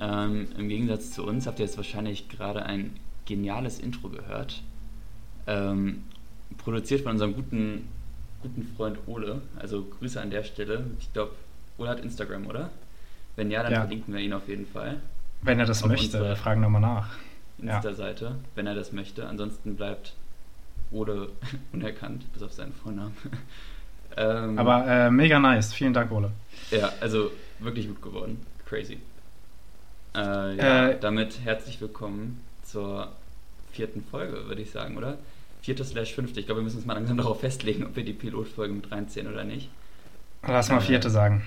Ähm, Im Gegensatz zu uns habt ihr jetzt wahrscheinlich gerade ein geniales Intro gehört. Ähm, produziert von unserem guten, guten Freund Ole. Also Grüße an der Stelle. Ich glaube, Ole hat Instagram, oder? Wenn ja, dann ja. verlinken wir ihn auf jeden Fall. Wenn er das auf möchte, wir fragen nochmal nach. Insta-Seite, ja. wenn er das möchte. Ansonsten bleibt Ole unerkannt, bis auf seinen Vornamen. ähm, Aber äh, mega nice. Vielen Dank, Ole. Ja, also wirklich gut geworden. Crazy. Äh, ja, äh, damit herzlich willkommen zur vierten Folge, würde ich sagen, oder? Vierte slash fünfte. Ich glaube, wir müssen uns mal langsam darauf festlegen, ob wir die Pilotfolge mit reinziehen oder nicht. Lass mal äh, vierte sagen.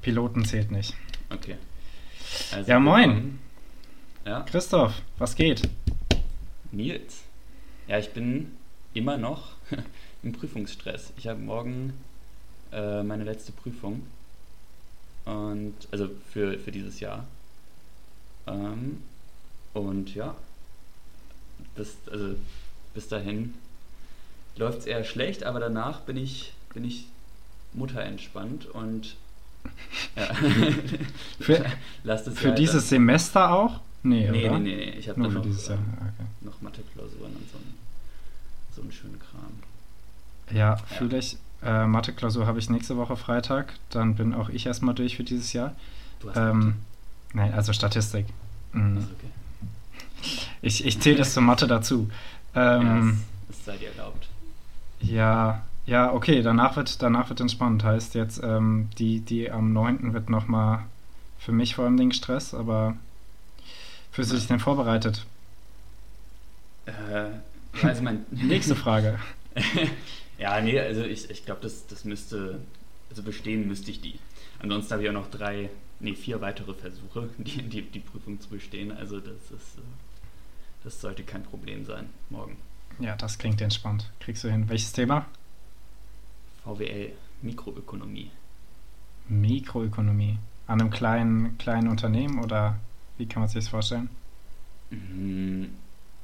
Piloten zählt nicht. Okay. Also ja, moin. Ja? Christoph, was geht? Nils. Ja, ich bin immer noch im Prüfungsstress. Ich habe morgen äh, meine letzte Prüfung. Und also für, für dieses Jahr. Ähm, und ja, bis, also bis dahin läuft es eher schlecht, aber danach bin ich, bin ich Mutter entspannt und ja. für, für dieses Semester auch? Nee, nee, oder? nee, nee, Ich habe noch, dieses Jahr. Ah, okay. noch Mathe-Klausuren und so, ein, so einen schönen Kram. Ja, ja. fühle ich. Äh, Mathe-Klausur habe ich nächste Woche Freitag. Dann bin auch ich erstmal durch für dieses Jahr. Du hast ähm, Nein, also Statistik. Mhm. Okay. Ich, ich zähle das zur Mathe dazu. Ähm, ja, es sei dir erlaubt. Ja, ja, okay, danach wird, danach wird entspannt. Heißt jetzt, ähm, die, die am 9. wird nochmal für mich vor allem den Stress, aber Fühlst du dich denn vorbereitet? Äh, also mein Nächste Frage. ja, nee, also ich, ich glaube, das, das müsste, also bestehen müsste ich die. Ansonsten habe ich auch noch drei, nee, vier weitere Versuche, die, die, die Prüfung zu bestehen. Also das ist, das sollte kein Problem sein, morgen. Ja, das klingt entspannt. Kriegst du hin. Welches Thema? VWL, Mikroökonomie. Mikroökonomie. An einem kleinen, kleinen Unternehmen oder wie kann man sich das vorstellen? Mhm.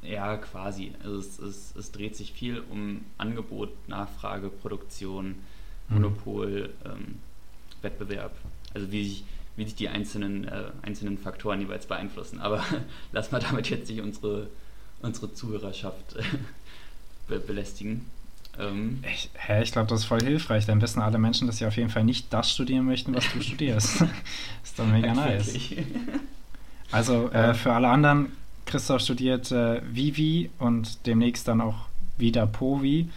Ja, quasi. Also es, es, es dreht sich viel um Angebot, Nachfrage, Produktion, mhm. Monopol, mhm. ähm, Wettbewerb. Also wie sich, wie sich die einzelnen, äh, einzelnen Faktoren jeweils beeinflussen. Aber lass mal damit jetzt nicht unsere, unsere Zuhörerschaft äh, be belästigen. Ähm, ich, hä, ich glaube, das ist voll hilfreich. Dann wissen alle Menschen, dass sie auf jeden Fall nicht das studieren möchten, was du studierst. ist doch mega nice. Also äh, für alle anderen, Christoph studiert äh, Vivi und demnächst dann auch wieder Povi.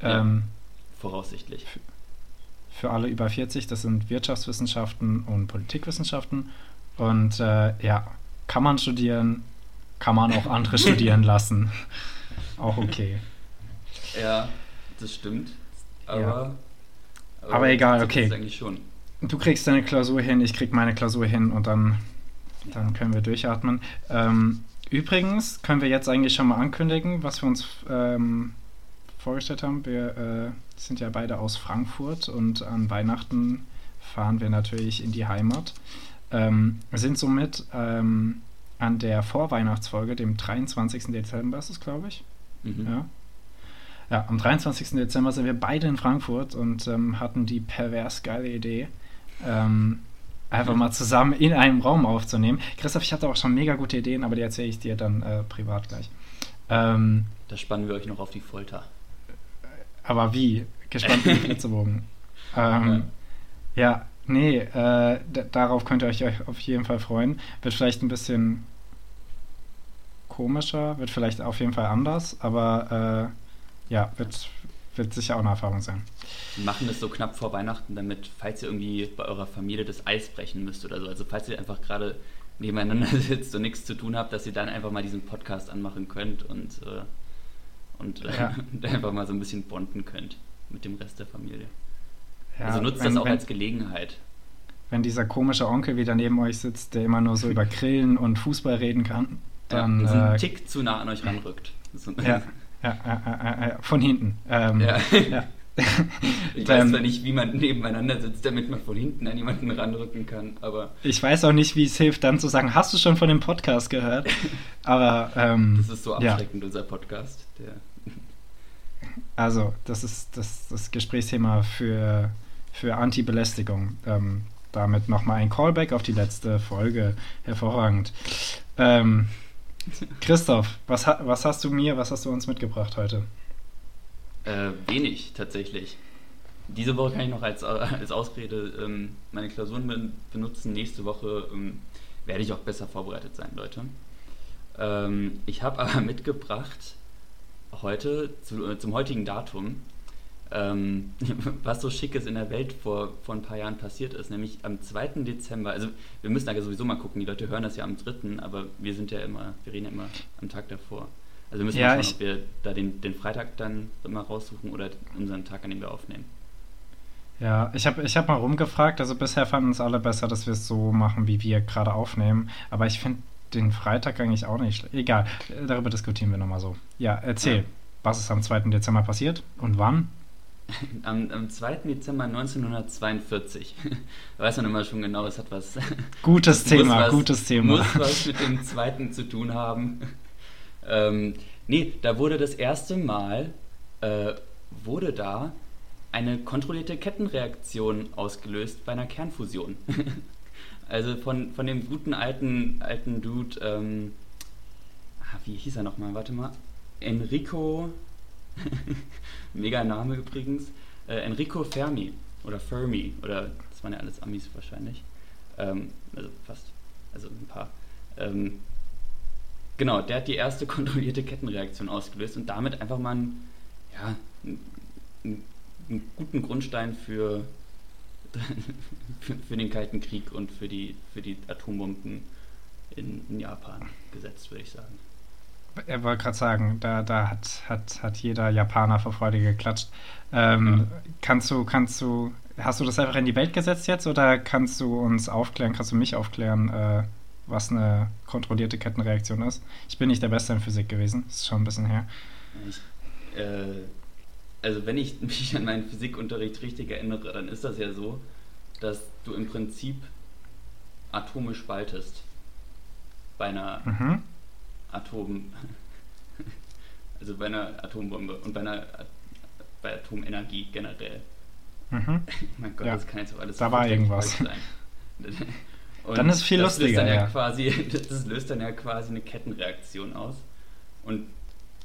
Ähm, ja, voraussichtlich. Für alle über 40, das sind Wirtschaftswissenschaften und Politikwissenschaften. Und äh, ja, kann man studieren, kann man auch andere studieren lassen. Auch okay. Ja, das stimmt. Aber, ja. aber, aber egal, okay. Du kriegst deine Klausur hin, ich krieg meine Klausur hin und dann dann können wir durchatmen. Ähm, übrigens können wir jetzt eigentlich schon mal ankündigen, was wir uns ähm, vorgestellt haben. Wir äh, sind ja beide aus Frankfurt und an Weihnachten fahren wir natürlich in die Heimat. Ähm, sind somit ähm, an der Vorweihnachtsfolge, dem 23. Dezember ist es, glaube ich. Mhm. Ja. ja, am 23. Dezember sind wir beide in Frankfurt und ähm, hatten die pervers geile Idee, ähm, einfach mal zusammen in einem Raum aufzunehmen. Christoph, ich hatte auch schon mega gute Ideen, aber die erzähle ich dir dann äh, privat gleich. Ähm, da spannen wir euch noch auf die Folter. Aber wie? Gespannt wie Flitzebogen. ähm, ja. ja, nee, äh, darauf könnt ihr euch auf jeden Fall freuen. Wird vielleicht ein bisschen komischer, wird vielleicht auf jeden Fall anders, aber äh, ja, wird, wird sicher auch eine Erfahrung sein. Wir machen das so knapp vor Weihnachten, damit, falls ihr irgendwie bei eurer Familie das Eis brechen müsst oder so, also falls ihr einfach gerade nebeneinander sitzt und nichts zu tun habt, dass ihr dann einfach mal diesen Podcast anmachen könnt und, äh, und, äh, ja. einfach mal so ein bisschen bonden könnt mit dem Rest der Familie. Ja, also nutzt wenn, das auch wenn, als Gelegenheit. Wenn dieser komische Onkel wieder neben euch sitzt, der immer nur so über Grillen und Fußball reden kann, dann. Ja, so einen äh, Tick zu nah an euch ranrückt. ja, ja, ja, ja, von hinten. Ähm, ja. ich weiß zwar nicht, wie man nebeneinander sitzt, damit man von hinten an jemanden ranrücken kann, aber. Ich weiß auch nicht, wie es hilft, dann zu sagen, hast du schon von dem Podcast gehört? Aber. Ähm, das ist so abschreckend, ja. unser Podcast. Also, das ist das, das Gesprächsthema für, für Anti-Belästigung. Ähm, damit nochmal ein Callback auf die letzte Folge. Hervorragend. Ähm, Christoph, was, was hast du mir, was hast du uns mitgebracht heute? Äh, wenig tatsächlich. Diese Woche kann ich noch als, als Ausrede ähm, meine Klausuren benutzen. Nächste Woche ähm, werde ich auch besser vorbereitet sein, Leute. Ähm, ich habe aber mitgebracht heute, zu, äh, zum heutigen Datum, ähm, was so Schickes in der Welt vor, vor ein paar Jahren passiert ist, nämlich am 2. Dezember, also wir müssen da sowieso mal gucken, die Leute hören das ja am 3., aber wir sind ja immer, wir reden ja immer am Tag davor. Also wir müssen ja, mal schauen, ob wir da den, den Freitag dann mal raussuchen oder unseren Tag, an dem wir aufnehmen. Ja, ich habe ich hab mal rumgefragt, also bisher fanden es alle besser, dass wir es so machen, wie wir gerade aufnehmen, aber ich finde den Freitag eigentlich auch nicht schlecht. Egal, darüber diskutieren wir nochmal so. Ja, erzähl, ja. was ist am 2. Dezember passiert und wann? Am, am 2. Dezember 1942. weiß man immer schon genau, es hat was. Gutes Thema, was, gutes Thema. Muss was mit dem zweiten zu tun haben. Ähm, nee, da wurde das erste Mal, äh, wurde da eine kontrollierte Kettenreaktion ausgelöst bei einer Kernfusion. also von, von dem guten alten, alten Dude, ähm, ah, wie hieß er nochmal? Warte mal. Enrico Mega Name übrigens. Äh, Enrico Fermi oder Fermi oder das waren ja alles Amis wahrscheinlich. Ähm, also fast, also ein paar. Ähm, genau, der hat die erste kontrollierte Kettenreaktion ausgelöst und damit einfach mal einen, ja, einen, einen guten Grundstein für, für, für, den Kalten Krieg und für die, für die Atombomben in, in Japan gesetzt, würde ich sagen. Er wollte gerade sagen, da, da hat, hat, hat jeder Japaner vor Freude geklatscht. Ähm, ja. Kannst du, kannst du, hast du das einfach in die Welt gesetzt jetzt oder kannst du uns aufklären, kannst du mich aufklären, äh, was eine kontrollierte Kettenreaktion ist? Ich bin nicht der Beste in Physik gewesen, das ist schon ein bisschen her. Ich, äh, also wenn ich mich an meinen Physikunterricht richtig erinnere, dann ist das ja so, dass du im Prinzip Atome spaltest bei einer mhm. Atom, also bei einer Atombombe und bei einer bei Atomenergie generell. Mhm. mein Gott, ja. das kann jetzt auch alles da war irgendwas. sein. Und dann ist es viel das lustiger. Löst ja. quasi, das löst dann ja quasi eine Kettenreaktion aus. Und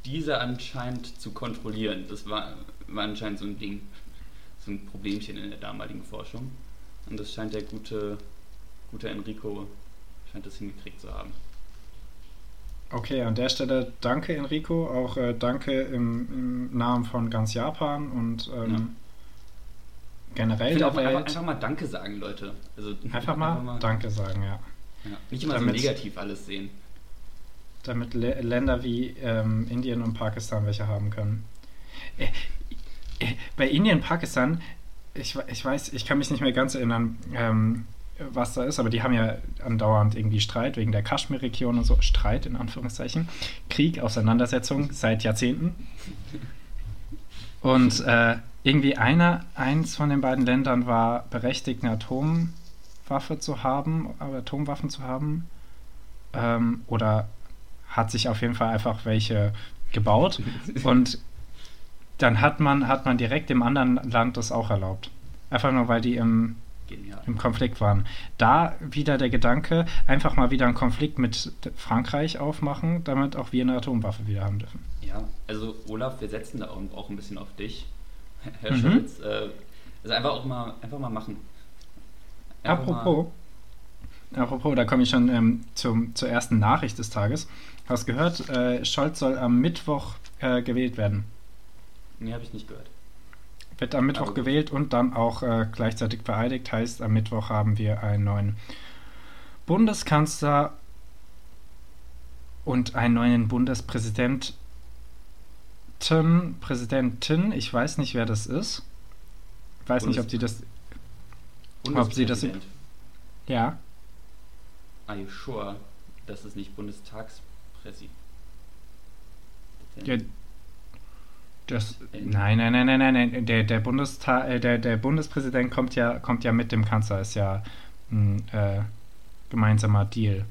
diese anscheinend zu kontrollieren, das war, war anscheinend so ein Ding, so ein Problemchen in der damaligen Forschung. Und das scheint der gute, gute Enrico, scheint das hingekriegt zu haben. Okay, an der Stelle danke Enrico, auch äh, danke im, im, Namen von ganz Japan und ähm, ja. Generell der Welt. Einfach, einfach, mal Danke sagen, Leute. Also, einfach, mal einfach mal Danke sagen, ja. ja. Nicht immer damit, so negativ alles sehen. Damit Le Länder wie ähm, Indien und Pakistan welche haben können. Äh, äh, bei Indien und Pakistan, ich, ich weiß, ich kann mich nicht mehr ganz erinnern, ähm, was da ist, aber die haben ja andauernd irgendwie Streit wegen der Kaschmir-Region und so. Streit in Anführungszeichen. Krieg, Auseinandersetzung seit Jahrzehnten. Und äh, irgendwie einer, eins von den beiden Ländern war berechtigt, eine Atomwaffe zu haben, Atomwaffen zu haben. Ähm, oder hat sich auf jeden Fall einfach welche gebaut. Und dann hat man, hat man direkt dem anderen Land das auch erlaubt. Einfach nur, weil die im Genial. im Konflikt waren. Da wieder der Gedanke, einfach mal wieder einen Konflikt mit Frankreich aufmachen, damit auch wir eine Atomwaffe wieder haben dürfen. Ja, also Olaf, wir setzen da auch, ein bisschen auf dich, Herr mhm. Scholz. Äh, also einfach auch mal, einfach mal machen. Einfach apropos, mal. apropos, da komme ich schon ähm, zum, zur ersten Nachricht des Tages. Hast gehört, äh, Scholz soll am Mittwoch äh, gewählt werden. Nee, habe ich nicht gehört wird am Mittwoch gewählt und dann auch äh, gleichzeitig vereidigt. Heißt, am Mittwoch haben wir einen neuen Bundeskanzler und einen neuen Bundespräsidenten. Präsidentin, ich weiß nicht, wer das ist. Ich weiß nicht, ob sie das. Ob sie das. Ja. Are you sure, dass es nicht Bundestagspräsident? Ja, das, nein, nein, nein, nein, nein, nein. Der, der, Bundestag, äh, der, der Bundespräsident kommt ja, kommt ja mit dem Kanzler, ist ja ein äh, gemeinsamer Deal.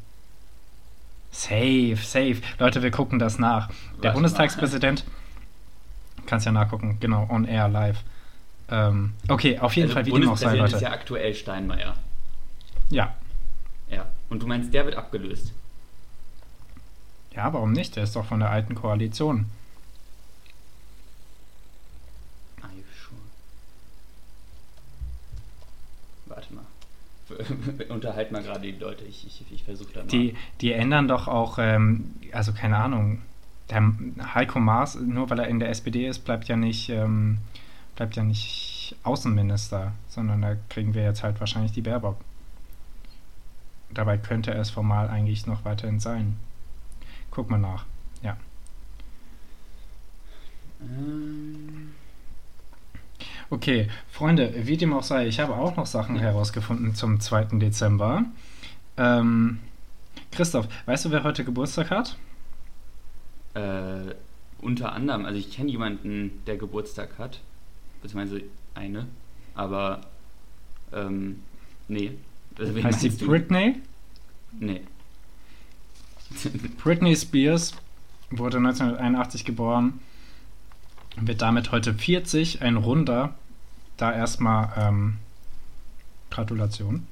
Safe, safe. Leute, wir gucken das nach. Der Bundestagspräsident, kannst ja nachgucken, genau, on air, live. Ähm, okay, auf jeden also Fall, wie dem auch sei, Leute. ist ja aktuell Steinmeier. Ja. Ja. Und du meinst, der wird abgelöst? Ja, warum nicht? Der ist doch von der alten Koalition. Are you sure? Warte mal. Unterhalt mal gerade die Leute. Ich, ich, ich versuche da mal. Die, die ändern doch auch, ähm, also keine Ahnung, der Heiko Maas, nur weil er in der SPD ist, bleibt ja nicht, ähm, bleibt ja nicht Außenminister, sondern da kriegen wir jetzt halt wahrscheinlich die Baerbock. Dabei könnte er es formal eigentlich noch weiterhin sein. Guck mal nach. Ja. Ähm. Okay, Freunde, wie dem auch sei, ich habe auch noch Sachen herausgefunden zum 2. Dezember. Ähm, Christoph, weißt du, wer heute Geburtstag hat? Äh, unter anderem, also ich kenne jemanden, der Geburtstag hat, beziehungsweise eine, aber ähm, nee. Also, heißt sie Britney? Nee. Britney Spears wurde 1981 geboren, wird damit heute 40, ein runder. Da erstmal ähm, Gratulation.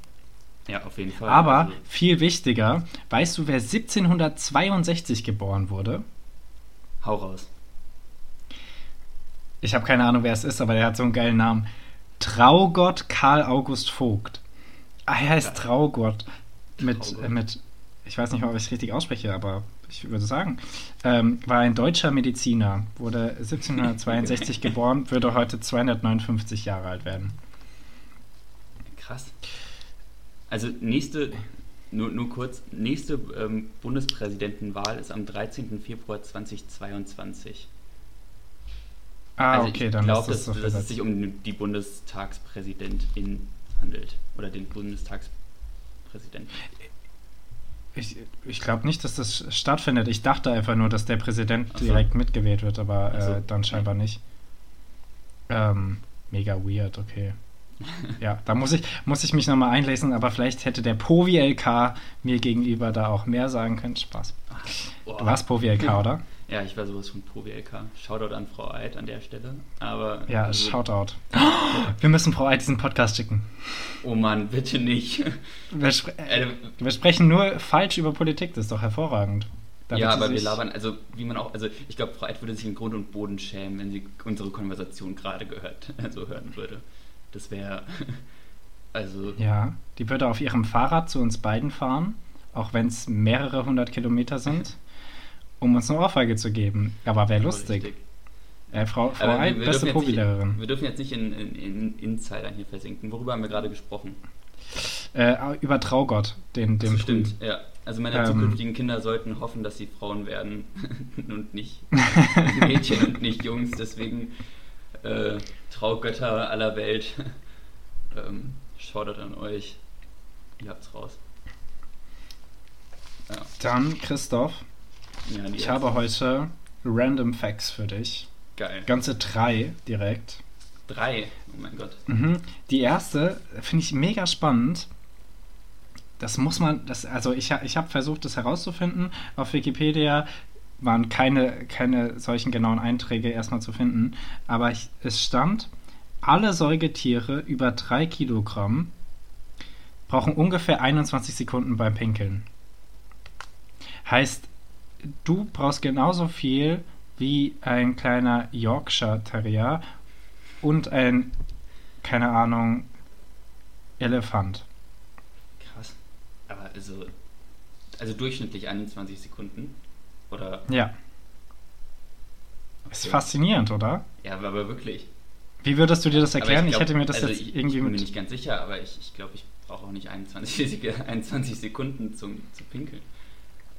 Ja, auf jeden Fall. Aber also. viel wichtiger, weißt du, wer 1762 geboren wurde? Hau raus. Ich habe keine Ahnung, wer es ist, aber der hat so einen geilen Namen. Traugott Karl August Vogt. Ah, er heißt ja. Traugott. Mit, Traugott. mit, ich weiß nicht, ob ich es richtig ausspreche, aber ich würde sagen, ähm, war ein deutscher Mediziner, wurde 1762 geboren, würde heute 259 Jahre alt werden. Krass. Also nächste nur, nur kurz, nächste ähm, Bundespräsidentenwahl ist am 13. Februar 2022. Ah, also okay, dann glaub, ist das dass, dass es sich um die Bundestagspräsidentin handelt. Oder den Bundestagspräsidenten. Ich, ich glaube nicht, dass das stattfindet. Ich dachte einfach nur, dass der Präsident so. direkt mitgewählt wird, aber so. äh, dann scheinbar nicht. Ähm, mega weird, okay. ja, da muss ich, muss ich mich nochmal einlesen, aber vielleicht hätte der Povi LK mir gegenüber da auch mehr sagen können. Spaß. Du warst Povi LK, oder? Ja, ich war sowas von Povi LK. Shoutout an Frau Eid an der Stelle. Aber ja, also, Shoutout. wir müssen Frau Eid diesen Podcast schicken. Oh Mann, bitte nicht. Wir, spre äh, wir sprechen nur falsch über Politik, das ist doch hervorragend. Da ja, aber wir labern, also wie man auch, also ich glaube, Frau Eid würde sich in Grund und Boden schämen, wenn sie unsere Konversation gerade gehört, also hören würde. Das wäre. Also. Ja, die würde auf ihrem Fahrrad zu uns beiden fahren, auch wenn es mehrere hundert Kilometer sind, um uns eine Ohrfeige zu geben. Aber wäre lustig. Äh, Frau, Frau Aber Eid, beste Probilehrerin. Wir dürfen jetzt nicht in, in, in Insidern hier versinken. Worüber haben wir gerade gesprochen? Äh, über Traugott, den, dem das stimmt, ja. Also meine ähm, zukünftigen Kinder sollten hoffen, dass sie Frauen werden und nicht Mädchen und nicht Jungs. Deswegen äh, Traugötter aller Welt. ähm, schaut an euch. Ihr habt's raus. Ja. Dann, Christoph, ja, ich habe heute Random Facts für dich. Geil. Ganze drei direkt. Drei? Oh mein Gott. Mhm. Die erste finde ich mega spannend. Das muss man, das, also ich, ich habe versucht, das herauszufinden auf Wikipedia waren keine, keine solchen genauen Einträge erstmal zu finden. Aber ich, es stand, alle Säugetiere über 3 Kilogramm brauchen ungefähr 21 Sekunden beim Pinkeln. Heißt, du brauchst genauso viel wie ein kleiner Yorkshire Terrier und ein, keine Ahnung, Elefant. Krass. Aber also, also durchschnittlich 21 Sekunden. Oder? Ja. Okay. Ist faszinierend, oder? Ja, aber wirklich. Wie würdest du dir das erklären? Ich, glaub, ich, hätte mir das also jetzt ich, irgendwie. Ich bin mir nicht ganz sicher, aber ich, ich glaube, ich brauche auch nicht 21, 21 Sekunden zum, zu pinkeln.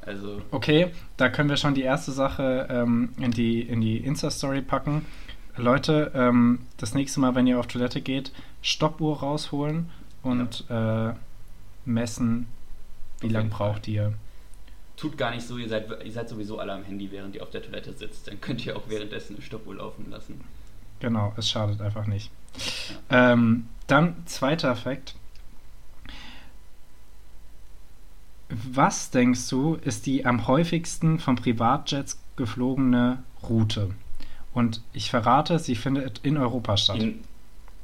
Also. Okay, da können wir schon die erste Sache ähm, in die, in die Insta-Story packen. Leute, ähm, das nächste Mal, wenn ihr auf Toilette geht, Stoppuhr rausholen und ja. äh, messen, wie lange braucht ihr tut gar nicht so, ihr seid, ihr seid sowieso alle am Handy, während ihr auf der Toilette sitzt. Dann könnt ihr auch währenddessen eine Stoppuhr laufen lassen. Genau, es schadet einfach nicht. Ja. Ähm, dann zweiter Effekt. Was denkst du, ist die am häufigsten von Privatjets geflogene Route? Und ich verrate, sie findet in Europa statt. In,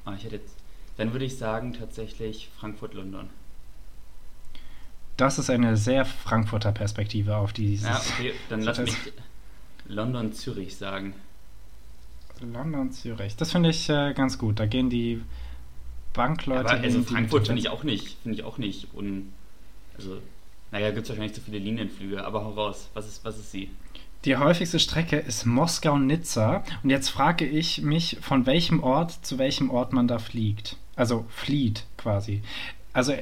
ah, ich hätte jetzt, dann würde ich sagen tatsächlich Frankfurt-London. das ist eine sehr Frankfurter Perspektive auf dieses. Ja, okay, dann lass mich London-Zürich sagen. London-Zürich. Das finde ich äh, ganz gut. Da gehen die Bankleute Aber, also Frankfurt finde ich auch nicht, finde ich auch nicht. Und, also, naja, gibt es wahrscheinlich zu viele Linienflüge, aber hau raus. Was ist, was ist sie? Die häufigste Strecke ist Moskau-Nizza. Und jetzt frage ich mich, von welchem Ort zu welchem Ort man da fliegt. Also flieht quasi. Also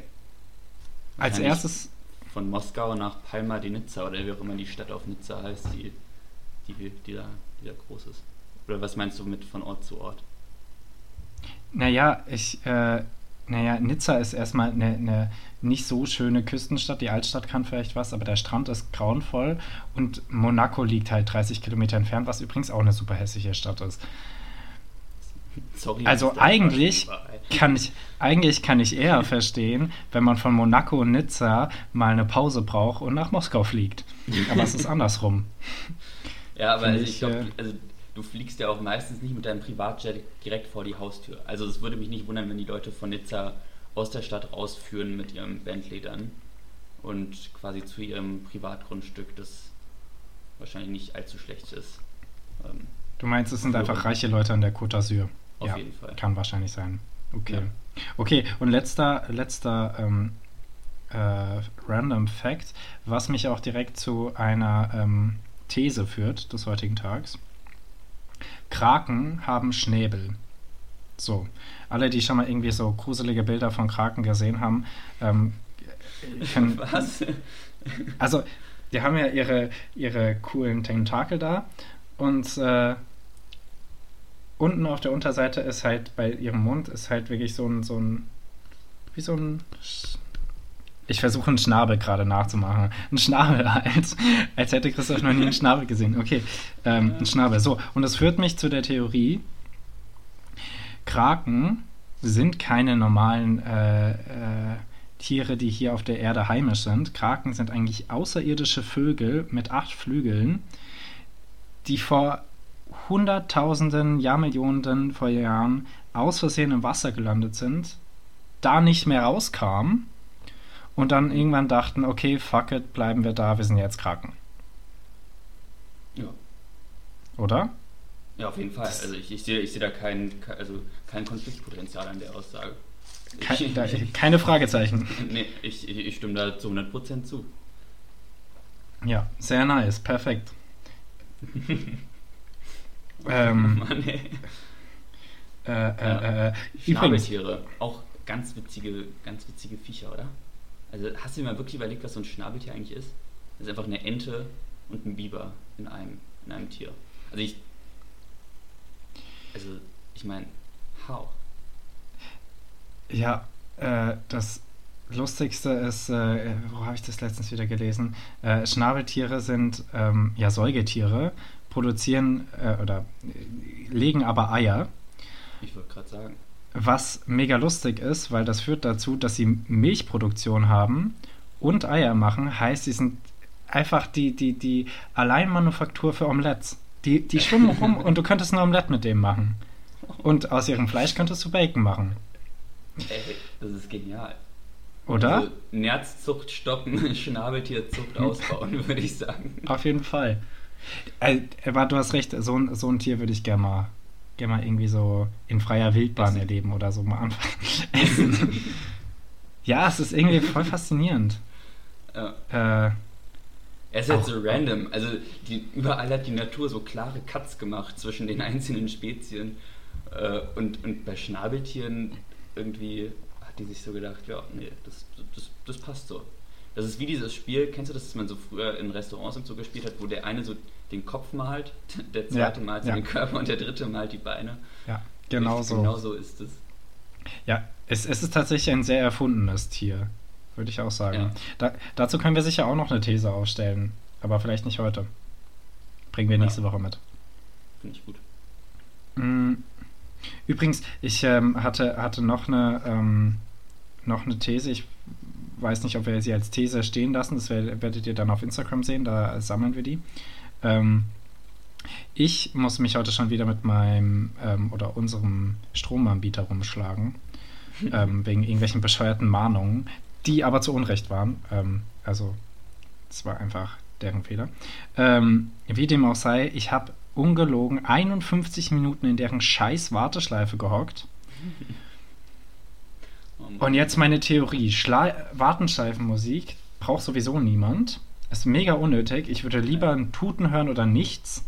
als erstes. Von Moskau nach Palma di Nizza oder wie auch immer die Stadt auf Nizza heißt, die, die, die, da, die da groß ist. Oder was meinst du mit von Ort zu Ort? Naja, ich, äh, naja, Nizza ist erstmal eine, eine nicht so schöne Küstenstadt. Die Altstadt kann vielleicht was, aber der Strand ist grauenvoll. Und Monaco liegt halt 30 Kilometer entfernt, was übrigens auch eine super hässliche Stadt ist. Sorry, also eigentlich kann ich eigentlich kann ich eher verstehen, wenn man von Monaco und Nizza mal eine Pause braucht und nach Moskau fliegt. Aber es ist andersrum. Ja, aber also ich, ich glaube, äh, also du fliegst ja auch meistens nicht mit deinem Privatjet direkt vor die Haustür. Also es würde mich nicht wundern, wenn die Leute von Nizza aus der Stadt rausführen mit ihrem Bentley dann und quasi zu ihrem Privatgrundstück, das wahrscheinlich nicht allzu schlecht ist. Ähm, du meinst, es sind einfach reiche Leute an der Côte d'Azur? Auf ja, jeden Fall. Kann wahrscheinlich sein. Okay. Ja. Okay, und letzter, letzter ähm, äh, Random Fact, was mich auch direkt zu einer ähm, These führt des heutigen Tages. Kraken haben Schnäbel. So, alle, die schon mal irgendwie so gruselige Bilder von Kraken gesehen haben, ähm, können, Was? Also, die haben ja ihre, ihre coolen Tentakel da und äh, unten auf der Unterseite ist halt bei ihrem Mund ist halt wirklich so ein, so ein wie so ein ich versuche einen Schnabel gerade nachzumachen. Ein Schnabel als, als hätte Christoph noch nie einen Schnabel gesehen. Okay, ähm, ein Schnabel. So, und das führt mich zu der Theorie, Kraken sind keine normalen äh, äh, Tiere, die hier auf der Erde heimisch sind. Kraken sind eigentlich außerirdische Vögel mit acht Flügeln, die vor Hunderttausenden, Jahrmillionen vor Jahren aus Versehen im Wasser gelandet sind, da nicht mehr rauskamen und dann irgendwann dachten, okay, fuck it, bleiben wir da, wir sind jetzt Kraken. Ja. Oder? Ja, auf jeden Fall. Also ich, ich sehe ich seh da kein, also kein Konfliktpotenzial an der Aussage. Kein, da, keine Fragezeichen. nee, ich, ich, ich stimme da zu 100% zu. Ja, sehr nice, perfekt. ähm, Mann, ey. Äh, äh, ja. äh, Schnabeltiere, auch ganz witzige, ganz witzige Viecher, oder? Also hast du dir mal wirklich überlegt, was so ein Schnabeltier eigentlich ist? Das ist einfach eine Ente und ein Biber in einem, in einem Tier. Also ich. Also, ich meine, how? Ja, äh, das Lustigste ist, äh, wo habe ich das letztens wieder gelesen? Äh, Schnabeltiere sind ähm, ja Säugetiere, produzieren äh, oder äh, legen aber Eier. Ich wollte gerade sagen. Was mega lustig ist, weil das führt dazu, dass sie Milchproduktion haben und Eier machen. Heißt, sie sind einfach die, die, die Alleinmanufaktur für Omelettes. Die, die schwimmen rum und du könntest ein Omelette mit dem machen. Und aus ihrem Fleisch könntest du Bacon machen. Ey, das ist genial. Oder? Also Nerzzucht stoppen, Schnabeltierzucht ausbauen, würde ich sagen. Auf jeden Fall. Äh, aber du hast recht, so, ein, so ein Tier würde ich gerne mal, gern mal irgendwie so in freier Wildbahn erleben oder so mal anfangen. ja, es ist irgendwie voll faszinierend. Ja. Äh, er ist jetzt so random. Also die, überall hat die Natur so klare Cuts gemacht zwischen den einzelnen Spezien. Äh, und, und bei Schnabeltieren irgendwie hat die sich so gedacht, ja, nee, das, das, das passt so. Das ist wie dieses Spiel, kennst du das, das man so früher in Restaurants und so gespielt hat, wo der eine so den Kopf malt, der zweite ja, malt ja. den Körper und der dritte malt die Beine. Ja, genau so. Genau so ist es. Ja, es, es ist tatsächlich ein sehr erfundenes Tier, würde ich auch sagen. Ja. Da, dazu können wir sicher auch noch eine These aufstellen, aber vielleicht nicht heute. Bringen wir nächste Woche mit. Finde ich gut. Mm, übrigens, ich ähm, hatte, hatte noch eine, ähm, noch eine These. Ich weiß nicht, ob wir sie als These stehen lassen. Das werdet ihr dann auf Instagram sehen. Da sammeln wir die. Ähm, ich muss mich heute schon wieder mit meinem ähm, oder unserem Stromanbieter rumschlagen. ähm, wegen irgendwelchen bescheuerten Mahnungen. die aber zu Unrecht waren. Ähm, also, es war einfach deren Fehler. Ähm, wie dem auch sei, ich habe ungelogen 51 Minuten in deren scheiß Warteschleife gehockt. Oh Und jetzt meine Theorie. Schla Wartenschleifenmusik braucht sowieso niemand. Ist mega unnötig. Ich würde lieber ein Tuten hören oder nichts.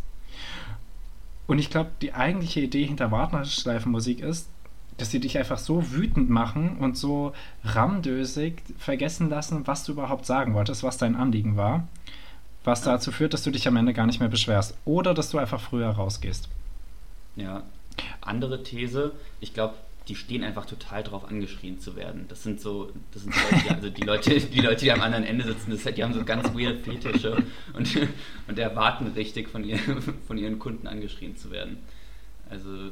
Und ich glaube, die eigentliche Idee hinter Wartenschleifenmusik ist, dass sie dich einfach so wütend machen und so ramdösig vergessen lassen, was du überhaupt sagen wolltest, was dein Anliegen war, was dazu führt, dass du dich am Ende gar nicht mehr beschwerst oder dass du einfach früher rausgehst. Ja, andere These, ich glaube, die stehen einfach total drauf angeschrien zu werden. Das sind so, das sind Leute, also die Leute, die Leute, die am anderen Ende sitzen, das, die haben so ganz weird Fetische und, und erwarten richtig von, ihr, von ihren Kunden angeschrien zu werden. Also,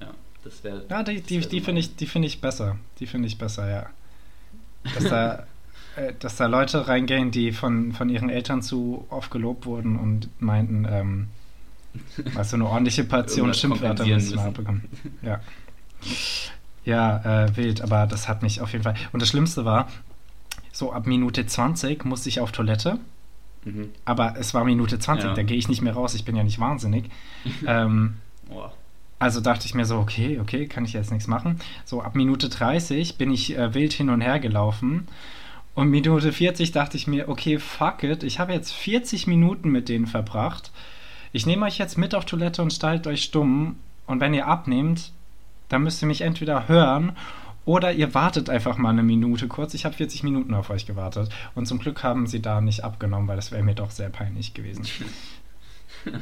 ja, das wäre. Ja, die, die, wär die finde ich, die ich besser. Die finde ich besser, ja. Dass da, äh, dass da Leute reingehen, die von, von ihren Eltern zu oft gelobt wurden und meinten, ähm, was so eine ordentliche Portion Schimpfwörter müssen wir bekommen. Ja. Ja, äh, wild, aber das hat mich auf jeden Fall. Und das Schlimmste war, so ab Minute 20 musste ich auf Toilette. Mhm. Aber es war Minute 20, ja. da gehe ich nicht mehr raus, ich bin ja nicht wahnsinnig. ähm, oh. Also dachte ich mir so, okay, okay, kann ich jetzt nichts machen. So ab Minute 30 bin ich äh, wild hin und her gelaufen. Und Minute 40 dachte ich mir, okay, fuck it, ich habe jetzt 40 Minuten mit denen verbracht. Ich nehme euch jetzt mit auf Toilette und stellt euch stumm. Und wenn ihr abnehmt, dann müsst ihr mich entweder hören oder ihr wartet einfach mal eine Minute kurz. Ich habe 40 Minuten auf euch gewartet. Und zum Glück haben sie da nicht abgenommen, weil das wäre mir doch sehr peinlich gewesen.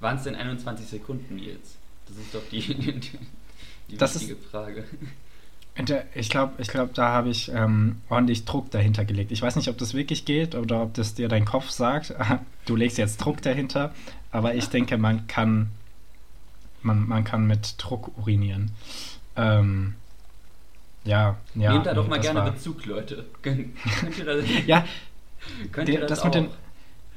Waren es denn 21 Sekunden jetzt? Das ist doch die, die, die wichtige ist, Frage. Ich glaube, ich glaub, da habe ich ähm, ordentlich Druck dahinter gelegt. Ich weiß nicht, ob das wirklich geht oder ob das dir dein Kopf sagt. Du legst jetzt Druck dahinter, aber ich denke, man kann man, man kann mit Druck urinieren. Ähm, ja, ja. Nehmt da doch mal gerne war... Bezug, Leute. Könnt ihr das, ja, könnt ihr das, das mit den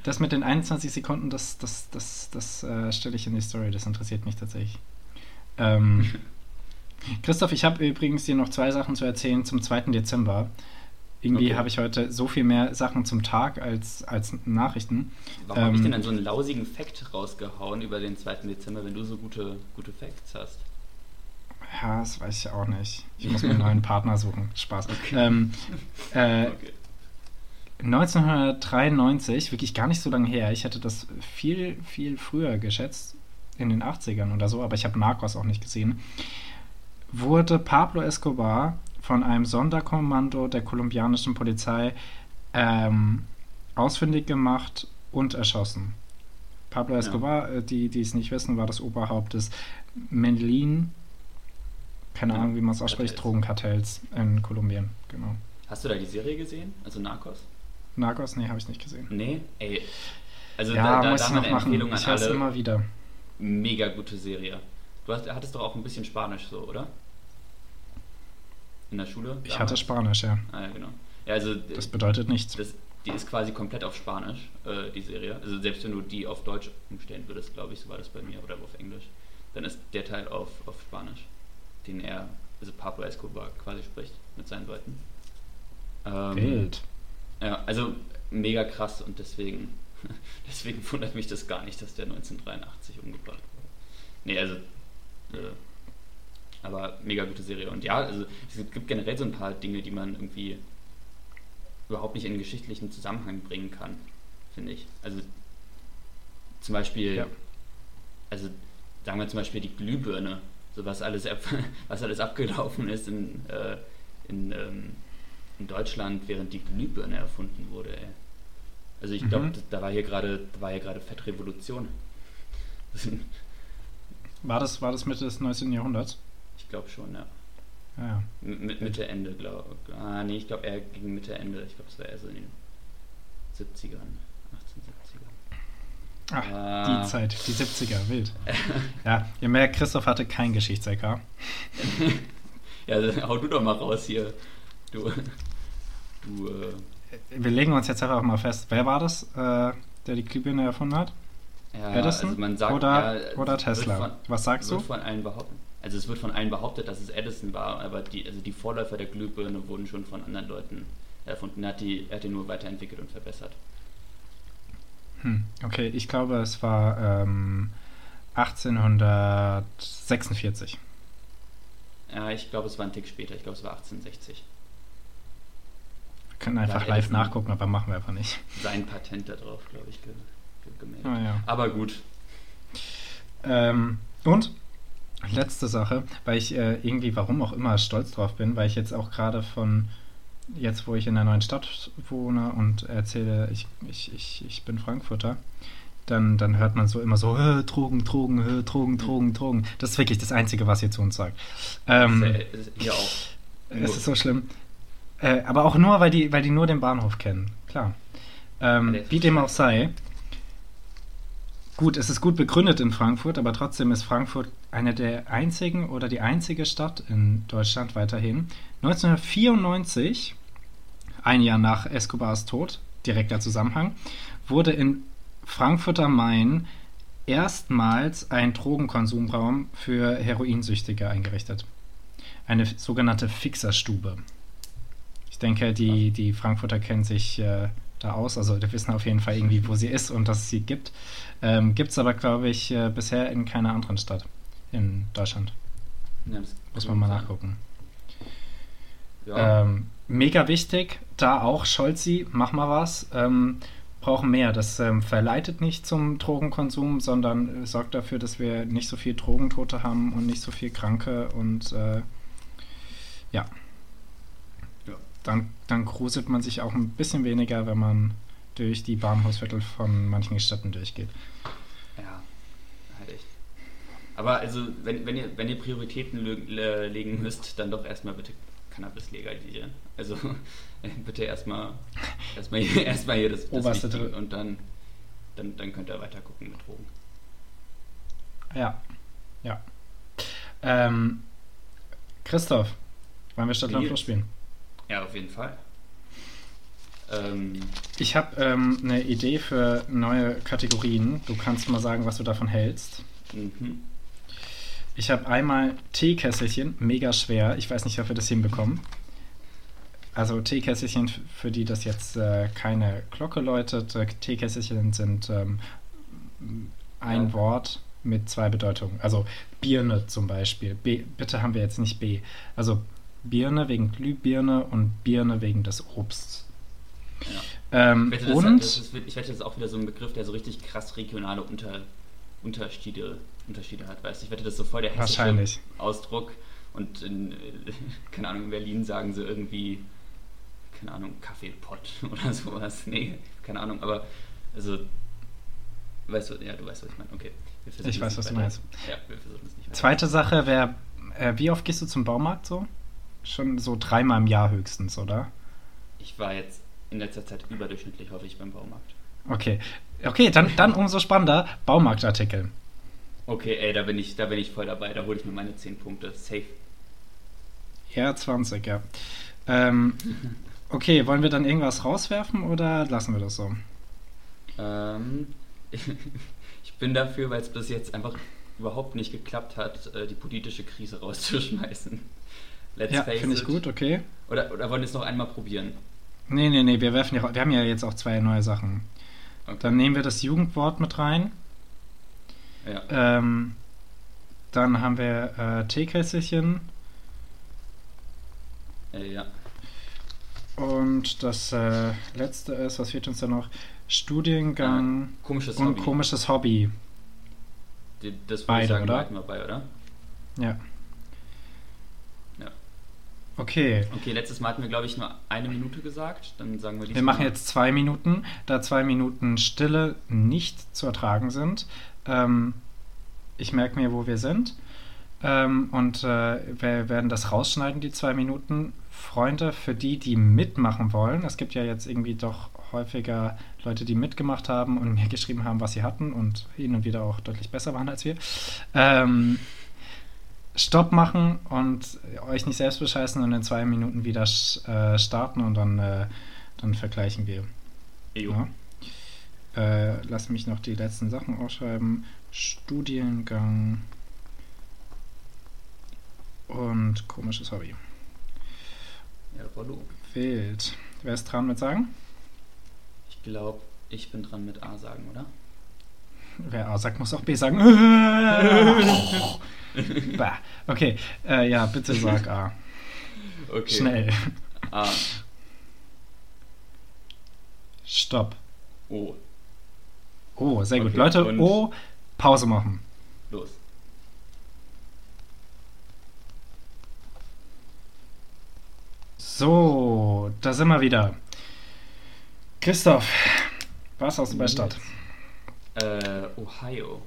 das mit den 21 Sekunden, das, das, das, das äh, stelle ich in die Story, das interessiert mich tatsächlich. Ähm, Christoph, ich habe übrigens dir noch zwei Sachen zu erzählen zum 2. Dezember. Irgendwie okay. habe ich heute so viel mehr Sachen zum Tag als, als Nachrichten. Warum ähm, habe ich denn dann so einen lausigen Fact rausgehauen über den 2. Dezember, wenn du so gute, gute Facts hast? Ja, das weiß ich auch nicht. Ich muss mir einen neuen Partner suchen. Spaß. Okay. Ähm, äh, okay. 1993, wirklich gar nicht so lange her, ich hätte das viel, viel früher geschätzt, in den 80ern oder so, aber ich habe Narcos auch nicht gesehen, wurde Pablo Escobar von einem Sonderkommando der kolumbianischen Polizei ähm, ausfindig gemacht und erschossen. Pablo Escobar, ja. Äh, die, die es nicht wissen, war das Oberhaupt des Medellin, keine ja. Ahnung, wie man es ausspricht, Drogenkartells in Kolumbien, genau. Hast du da die Serie gesehen? Also Narcos? Narcos? Nee, habe ich nicht gesehen. Nee? Ey. Also ja, da, da, muss da ich noch machen. Ich höre es immer wieder. Mega gute Serie. Du hast, hattest doch auch ein bisschen Spanisch so, oder? In der Schule. Damals. Ich hatte Spanisch, ja. Ah, ja, genau. Ja, also, das bedeutet nichts. Das, die ist quasi komplett auf Spanisch, äh, die Serie. Also selbst wenn du die auf Deutsch umstellen würdest, glaube ich, so war das bei mir, oder auf Englisch, dann ist der Teil auf, auf Spanisch, den er, also Pablo Escobar quasi spricht mit seinen Leuten. Ähm, Wild. Ja, also mega krass und deswegen, deswegen wundert mich das gar nicht, dass der 1983 umgebracht wurde. Nee, also äh, aber mega gute Serie. Und ja, also es gibt generell so ein paar Dinge, die man irgendwie überhaupt nicht in geschichtlichen Zusammenhang bringen kann, finde ich. Also zum Beispiel, ja. also sagen wir zum Beispiel die Glühbirne, so was alles, was alles abgelaufen ist in, äh, in, ähm, in Deutschland, während die Glühbirne erfunden wurde. Ey. Also ich glaube, mhm. da war hier gerade, da war hier gerade Fettrevolution. War das, war das Mitte des 19. Jahrhunderts? Glaube schon, ja. Ja. M Mitte, Ende, glaube ich. Ah, nee, ich glaube eher gegen Mitte, Ende. Ich glaube, es war eher so in den 70ern, 1870ern. Ach, ah. die Zeit, die 70er, wild. ja, ihr merkt, Christoph hatte kein Geschichts-LK. ja, also, hau du doch mal raus hier. Du. du äh, Wir legen uns jetzt einfach mal fest. Wer war das, äh, der die Glühbirne erfunden hat? Ja, Edison also man sagt, oder, ja, oder Tesla? Von, Was sagst du? von allen behaupten. Also es wird von allen behauptet, dass es Edison war, aber die, also die Vorläufer der Glühbirne wurden schon von anderen Leuten erfunden. Er hat die, er hat die nur weiterentwickelt und verbessert. Hm, okay, ich glaube, es war ähm, 1846. Ja, ich glaube, es war ein Tick später. Ich glaube, es war 1860. Wir können einfach live nachgucken, aber machen wir einfach nicht. Sein Patent darauf, glaube ich, ge ge gemeldet. Ah, ja. Aber gut. Ähm, und letzte Sache, weil ich äh, irgendwie, warum auch immer, stolz drauf bin, weil ich jetzt auch gerade von, jetzt wo ich in der neuen Stadt wohne und erzähle, ich, ich, ich, ich bin Frankfurter, dann, dann hört man so immer so, Drogen, Drogen, hö, Drogen, Drogen, Drogen. Das ist wirklich das Einzige, was ihr zu uns sagt. Ähm, ist hier auch. Es ist so schlimm. Äh, aber auch nur, weil die, weil die nur den Bahnhof kennen. Klar. Ähm, wie dem auch sei. Gut, es ist gut begründet in Frankfurt, aber trotzdem ist Frankfurt eine der einzigen oder die einzige Stadt in Deutschland weiterhin. 1994, ein Jahr nach Escobars Tod, direkter Zusammenhang, wurde in Frankfurt am Main erstmals ein Drogenkonsumraum für Heroinsüchtige eingerichtet. Eine sogenannte Fixerstube. Ich denke, die, die Frankfurter kennen sich äh, da aus, also die wissen auf jeden Fall irgendwie, wo sie ist und dass es sie gibt. Ähm, gibt es aber, glaube ich, äh, bisher in keiner anderen Stadt in Deutschland. Ja, Muss man mal sein. nachgucken. Ja. Ähm, mega wichtig, da auch Scholzi, mach mal was. Ähm, brauchen mehr. Das ähm, verleitet nicht zum Drogenkonsum, sondern äh, sorgt dafür, dass wir nicht so viel Drogentote haben und nicht so viel Kranke und äh, ja. Dann, dann gruselt man sich auch ein bisschen weniger, wenn man durch die Bahnhofsviertel von manchen Städten durchgeht. Ja, halt echt. Aber also, wenn, wenn, ihr, wenn ihr Prioritäten le legen müsst, dann doch erstmal bitte Cannabis legalisieren. Also bitte erstmal erstmal erstmal hier das, das und dann, dann, dann könnt ihr weiter gucken mit Drogen. Ja, ja. Ähm, Christoph, wollen wir Stadtland Fluss spielen? Ja, auf jeden Fall. Ähm, ich habe ähm, eine Idee für neue Kategorien. Du kannst mal sagen, was du davon hältst. Mhm. Ich habe einmal Teekesselchen, mega schwer. Ich weiß nicht, ob wir das hinbekommen. Also Teekesselchen, für die das jetzt äh, keine Glocke läutet, äh, Teekesselchen sind ähm, ein ja. Wort mit zwei Bedeutungen. Also Birne zum Beispiel. B, bitte haben wir jetzt nicht B. Also Birne wegen Glühbirne und Birne wegen des Obsts. Ja. Ähm, ich, wette, und das, ist, ich wette, das ist auch wieder so ein Begriff, der so richtig krass regionale Unter, Unterschiede, Unterschiede hat. Weißt? Ich wette, das ist so voll der hessische Ausdruck. Und in, keine Ahnung, in Berlin sagen sie irgendwie keine Ahnung, Kaffeepott oder sowas. Nee, keine Ahnung, aber also, weißt du, ja, du weißt, was ich meine. Okay. Ich weiß, was du meinst. Ja, Zweite Sache wäre, äh, wie oft gehst du zum Baumarkt so? Schon so dreimal im Jahr höchstens, oder? Ich war jetzt in letzter Zeit überdurchschnittlich häufig beim Baumarkt. Okay. Okay, dann, dann umso spannender, Baumarktartikel. Okay, ey, da bin ich, da bin ich voll dabei, da hole ich mir meine 10 Punkte. Safe. Ja, 20, ja. Ähm, Okay, wollen wir dann irgendwas rauswerfen oder lassen wir das so? Ähm, ich bin dafür, weil es bis jetzt einfach überhaupt nicht geklappt hat, äh, die politische Krise rauszuschmeißen. Let's ja, finde ich gut, okay. Oder, oder wollen wir es noch einmal probieren? Nee, nee, nee, wir werfen ja, wir haben ja jetzt auch zwei neue Sachen. Okay. Dann nehmen wir das Jugendwort mit rein. Ja. Ähm, dann haben wir äh, Teekesselchen. Äh, ja. Und das äh, letzte ist, was fehlt uns da noch? Studiengang ah, komisches und Hobby. komisches Hobby. Die, das würde ich sagen, oder? wir bei, oder? Ja. Okay. Okay, letztes Mal hatten wir, glaube ich, nur eine Minute gesagt. Dann sagen wir Wir machen jetzt zwei Minuten, da zwei Minuten Stille nicht zu ertragen sind. Ähm, ich merke mir, wo wir sind. Ähm, und äh, wir werden das rausschneiden, die zwei Minuten. Freunde, für die, die mitmachen wollen. Es gibt ja jetzt irgendwie doch häufiger Leute, die mitgemacht haben und mir geschrieben haben, was sie hatten und hin und wieder auch deutlich besser waren als wir. Ähm, Stopp machen und euch nicht selbst bescheißen und in zwei Minuten wieder äh, starten und dann, äh, dann vergleichen wir. Ja. Äh, lass mich noch die letzten Sachen ausschreiben. Studiengang und komisches Hobby. Ja, Rollo. Wild. Wer ist dran mit sagen? Ich glaube, ich bin dran mit A sagen, oder? Wer A sagt, muss auch B sagen. okay, äh, ja, bitte sag A. Okay. Schnell. A. Stopp. O. Oh, sehr gut. Leute, O, Pause machen. Los. So, da sind wir wieder. Christoph, was aus der Stadt? Äh, Ohio.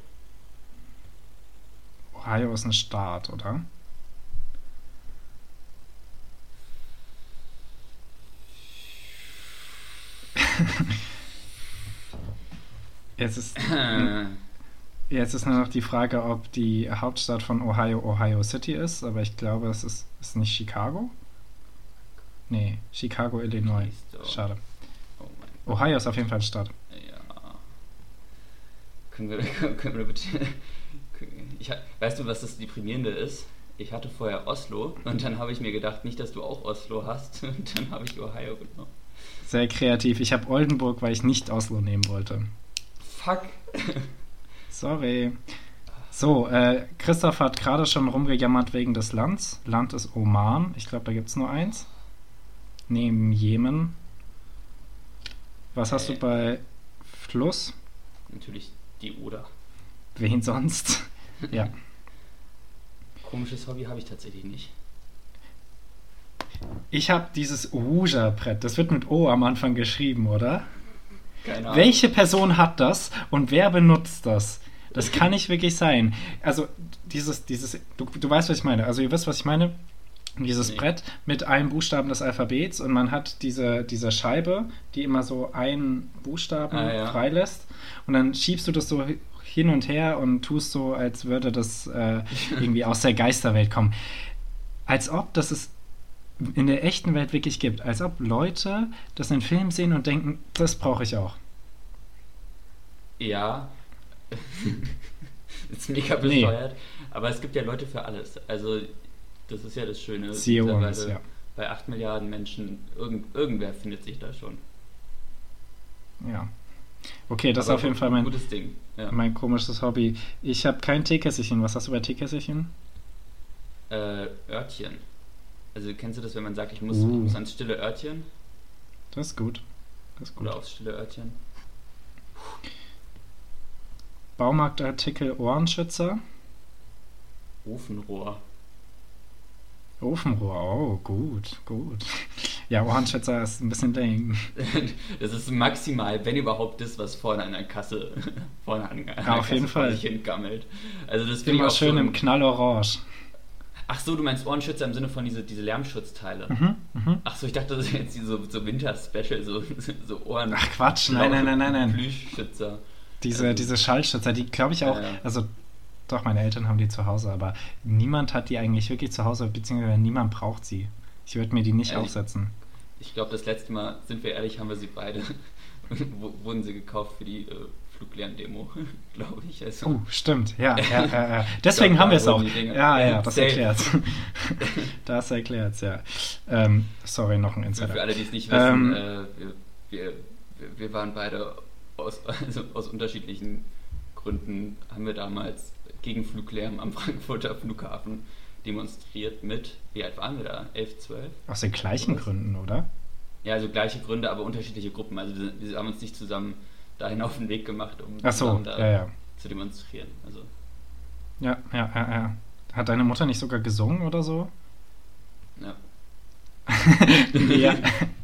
Ohio ist ein Staat, oder? Jetzt ist, jetzt ist nur noch die Frage, ob die Hauptstadt von Ohio Ohio City ist, aber ich glaube, es ist, ist nicht Chicago. Nee, Chicago, Illinois. Schade. Oh Ohio ist auf jeden Fall eine Stadt. Können wir, können wir bitte. Ich, weißt du, was das Deprimierende ist? Ich hatte vorher Oslo und dann habe ich mir gedacht, nicht, dass du auch Oslo hast. Und dann habe ich Ohio genommen. Sehr kreativ. Ich habe Oldenburg, weil ich nicht Oslo nehmen wollte. Fuck. Sorry. So, äh, Christoph hat gerade schon rumgejammert wegen des Lands. Land ist Oman. Ich glaube, da gibt es nur eins. Neben Jemen. Was hast äh, du bei Fluss? Natürlich die Oder. Wen sonst? ja. Komisches Hobby habe ich tatsächlich nicht. Ich habe dieses Ouija-Brett. Das wird mit O am Anfang geschrieben, oder? Keine Ahnung. Welche Person hat das und wer benutzt das? Das kann nicht wirklich sein. Also, dieses, dieses, du, du weißt, was ich meine. Also, ihr wisst, was ich meine. Dieses nee. Brett mit einem Buchstaben des Alphabets und man hat diese, diese Scheibe, die immer so einen Buchstaben ah, ja. freilässt. Und dann schiebst du das so hin und her und tust so, als würde das äh, irgendwie aus der Geisterwelt kommen. Als ob das ist in der echten Welt wirklich gibt. Als ob Leute das in Filmen sehen und denken, das brauche ich auch. Ja. ist mega bescheuert. Nee. Aber es gibt ja Leute für alles. Also, das ist ja das Schöne. Uns, ja. Bei 8 Milliarden Menschen, irgend, irgendwer findet sich da schon. Ja. Okay, das Aber ist auf jeden Fall mein, gutes Ding. Ja. mein komisches Hobby. Ich habe kein Teekesselchen. Was hast du bei Teekesselchen? Äh, Örtchen. Also kennst du das, wenn man sagt, ich muss, uh. ich muss ans stille Örtchen? Das ist gut. Das ist gut. Oder aufs stille Örtchen. Baumarktartikel Ohrenschützer. Ofenrohr. Ofenrohr, oh, gut, gut. Ja, Ohrenschützer ist ein bisschen lame. Das ist maximal, wenn überhaupt, das, was vorne an der Kasse vorne an, an ja, auf Kasse jeden Fall. hingammelt. Also das finde ich auch schön im Knallorange. Ach so, du meinst Ohrenschützer im Sinne von diese, diese Lärmschutzteile. Mhm, mh. Ach so, ich dachte, das ist jetzt so, so Winter-Special, so, so Ohren. Ach Quatsch, nein, nein, nein, nein, nein. Plüschschützer. Diese, also, diese Schallschützer, die glaube ich auch, äh, also doch, meine Eltern haben die zu Hause, aber niemand hat die eigentlich wirklich zu Hause, beziehungsweise niemand braucht sie. Ich würde mir die nicht ehrlich, aufsetzen. Ich glaube, das letzte Mal, sind wir ehrlich, haben wir sie beide, wurden sie gekauft für die äh, Fluglern-Demo, glaube ich. Also. Oh, stimmt, ja, ja, ja, ja. Deswegen haben wir es auch. Ja, ja, das erklärt. das erklärt ja. Ähm, sorry, noch ein Insider. Für alle, die es nicht wissen, ähm, äh, wir, wir, wir, waren beide aus, also aus unterschiedlichen Gründen, haben wir damals gegen Fluglärm am Frankfurter Flughafen demonstriert mit, wie alt waren wir da? 11, 12? Aus den gleichen Gründen, oder? Ja, also gleiche Gründe, aber unterschiedliche Gruppen. Also wir, wir haben uns nicht zusammen dahin auf den Weg gemacht, um Ach so, da ja, ja. zu demonstrieren. Also. Ja, ja, ja, ja. Hat deine Mutter nicht sogar gesungen oder so? Ja. ja.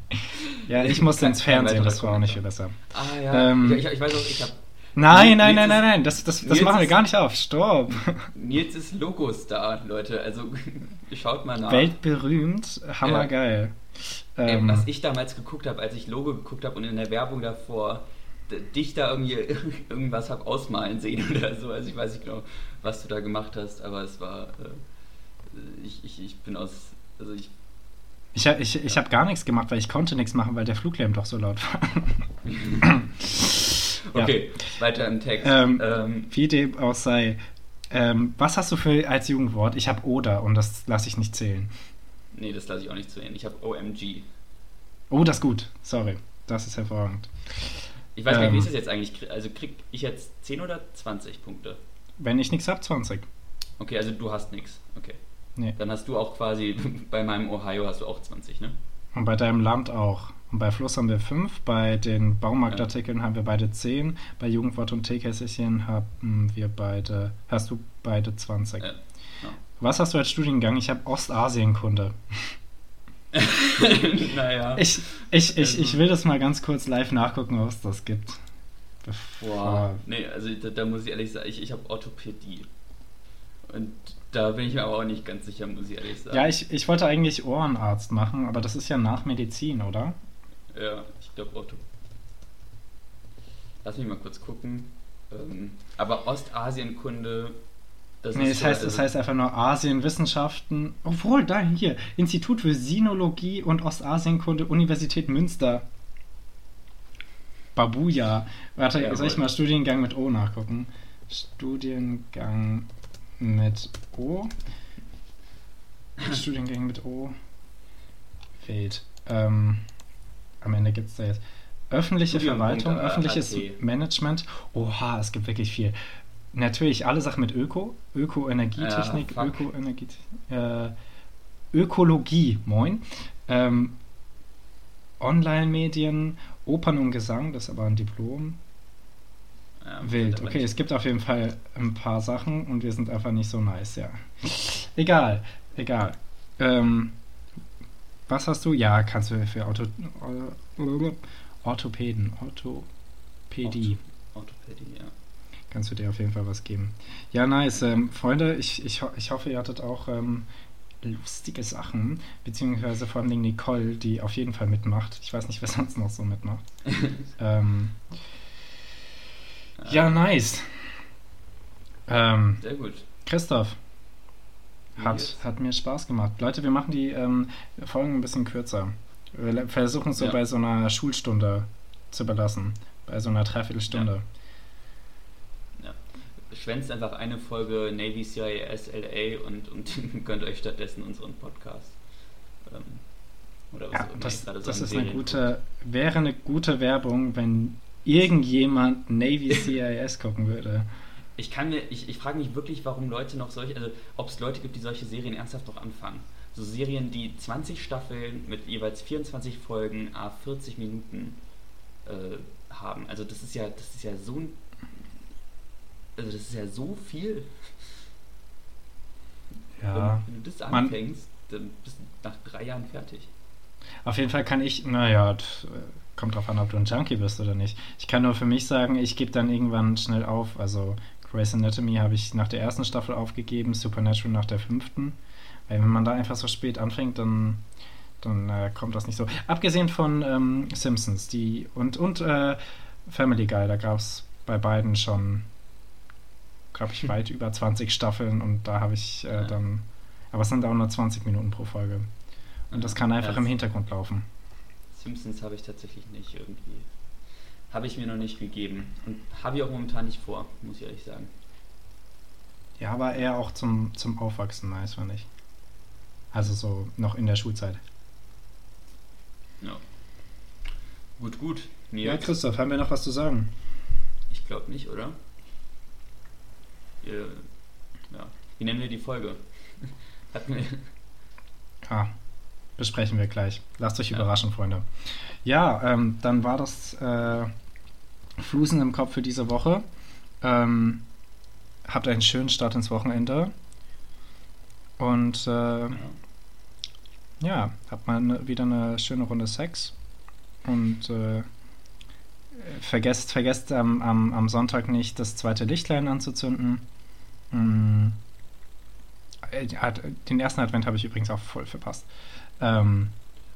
ja, ich musste ins Fernsehen, das war auch nicht viel besser. Ah ja, ähm, ich, ich, weiß auch, ich habe Nein, nein, nein, nein, nein, das, das, das machen wir gar nicht auf. Stopp. Nils ist Logostar, Leute. Also schaut mal nach. Weltberühmt, hammergeil. Ja. Ähm, was ich damals geguckt habe, als ich Logo geguckt habe und in der Werbung davor dich da irgendwie irgendwas hab ausmalen sehen oder so. Also ich weiß nicht genau, was du da gemacht hast, aber es war. Äh, ich, ich, ich bin aus. Also ich. Ich, ich, ich habe gar nichts gemacht, weil ich konnte nichts machen, weil der Fluglärm doch so laut war. okay, ja. weiter im Text. Ähm, ähm, wie dem auch sei, Ähm, was hast du für als Jugendwort? Ich habe Oder und das lasse ich nicht zählen. Nee, das lasse ich auch nicht zählen. Ich habe OMG. Oh, das ist gut. Sorry. Das ist hervorragend. Ich weiß ähm, nicht, wie ist das jetzt eigentlich? Also krieg ich jetzt 10 oder 20 Punkte? Wenn ich nichts habe, 20. Okay, also du hast nichts. Okay. Nee. Dann hast du auch quasi, bei meinem Ohio hast du auch 20, ne? Und bei deinem Land auch. Und bei Fluss haben wir 5, bei den Baumarktartikeln ja. haben wir beide 10, bei Jugendwort und Teekässchen haben wir beide, hast du beide 20. Ja. Ja. Was hast du als Studiengang? Ich habe Ostasienkunde. naja. Ich, ich, ich, ich will das mal ganz kurz live nachgucken, was das gibt. Boah, nee, also da, da, muss ich ehrlich sagen, ich, ich habe Orthopädie. Und da bin ich mir aber auch nicht ganz sicher, muss ich ehrlich sagen. Ja, ich, ich wollte eigentlich Ohrenarzt machen, aber das ist ja nach Medizin, oder? Ja, ich glaube Ortho. Lass mich mal kurz gucken. Ähm, aber Ostasienkunde. Das nee, es heißt, also das heißt einfach nur Asienwissenschaften. Obwohl, da hier, Institut für Sinologie und Ostasienkunde, Universität Münster. Babuja. Warte, ja, soll ich mal Studiengang mit O nachgucken? Studiengang mit O. Studiengang mit O. Fehlt. Ähm, am Ende gibt es da jetzt öffentliche Verwaltung, Punkt, öffentliches AT. Management. Oha, es gibt wirklich viel. Natürlich alle Sachen mit Öko, Öko-Energietechnik, ja, Öko-Energietechnik, äh, Ökologie, moin. Ähm, Online-Medien, Opern und Gesang, das ist aber ein Diplom. Ja, Wild. Okay, es gibt auf jeden Fall ein paar Sachen und wir sind einfach nicht so nice, ja. egal, egal. Ähm, was hast du? Ja, kannst du für Auto, Orthopäden, Orthopädie. Orthopädie, ja. Kannst du dir auf jeden Fall was geben. Ja, nice. Ähm, Freunde, ich, ich, ich hoffe, ihr hattet auch ähm, lustige Sachen, beziehungsweise vor allem Nicole, die auf jeden Fall mitmacht. Ich weiß nicht, wer sonst noch so mitmacht. ähm, ja, nice. Ähm, Sehr gut. Christoph, hat, hat mir Spaß gemacht. Leute, wir machen die ähm, Folgen ein bisschen kürzer. Wir versuchen es so ja. bei so einer Schulstunde zu belassen. Bei so einer Dreiviertelstunde. Ja. ja. Schwänzt einfach eine Folge Navy CIS LA und, und gönnt euch stattdessen unseren Podcast. Ähm, oder was ja, das, das ist eine gute, wäre eine gute Werbung, wenn irgendjemand Navy CIS gucken würde ich kann mir, ich, ich frage mich wirklich, warum Leute noch solche, also ob es Leute gibt, die solche Serien ernsthaft noch anfangen. So Serien, die 20 Staffeln mit jeweils 24 Folgen, a 40 Minuten äh, haben. Also das ist ja, das ist ja so ein, also das ist ja so viel. Ja. Wenn, wenn du das anfängst, dann bist du nach drei Jahren fertig. Auf jeden Fall kann ich, naja, kommt drauf an, ob du ein Junkie bist oder nicht. Ich kann nur für mich sagen, ich gebe dann irgendwann schnell auf. Also Grey's Anatomy habe ich nach der ersten Staffel aufgegeben, Supernatural nach der fünften. Weil wenn man da einfach so spät anfängt, dann, dann äh, kommt das nicht so. Abgesehen von ähm, Simpsons die und, und äh, Family Guy, da gab es bei beiden schon, glaube ich, weit über 20 Staffeln und da habe ich äh, dann, aber es sind auch nur 20 Minuten pro Folge. Und das kann einfach ja, im Hintergrund laufen. Simpsons habe ich tatsächlich nicht irgendwie habe ich mir noch nicht gegeben. Und habe ich auch momentan nicht vor, muss ich ehrlich sagen. Ja, aber eher auch zum, zum Aufwachsen nice, fand ich. Also so noch in der Schulzeit. Ja. Gut, gut. Nils. Ja, Christoph, haben wir noch was zu sagen? Ich glaube nicht, oder? Ihr, ja. Wie nennen wir die Folge? Hatten wir. Ah, besprechen wir gleich. Lasst euch ja. überraschen, Freunde. Ja, ähm, dann war das äh, Flusen im Kopf für diese Woche. Ähm, habt einen schönen Start ins Wochenende. Und äh, ja. ja, habt mal ne, wieder eine schöne Runde Sex. Und äh, vergesst, vergesst am, am, am Sonntag nicht, das zweite Lichtlein anzuzünden. Mhm. Den ersten Advent habe ich übrigens auch voll verpasst. Ähm,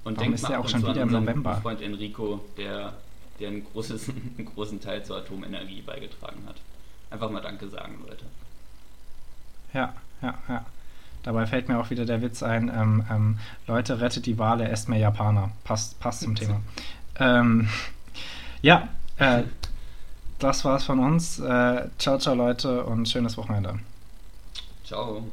und denkt ist ja auch schon wieder im November. Freund Enrico, der, der einen, großes, einen großen Teil zur Atomenergie beigetragen hat. Einfach mal Danke sagen, Leute. Ja, ja, ja. Dabei fällt mir auch wieder der Witz ein, ähm, ähm, Leute, rettet die Wale, esst mehr Japaner. Passt, passt zum Thema. ähm, ja, äh, das war's von uns. Äh, ciao, ciao, Leute und schönes Wochenende. Ciao.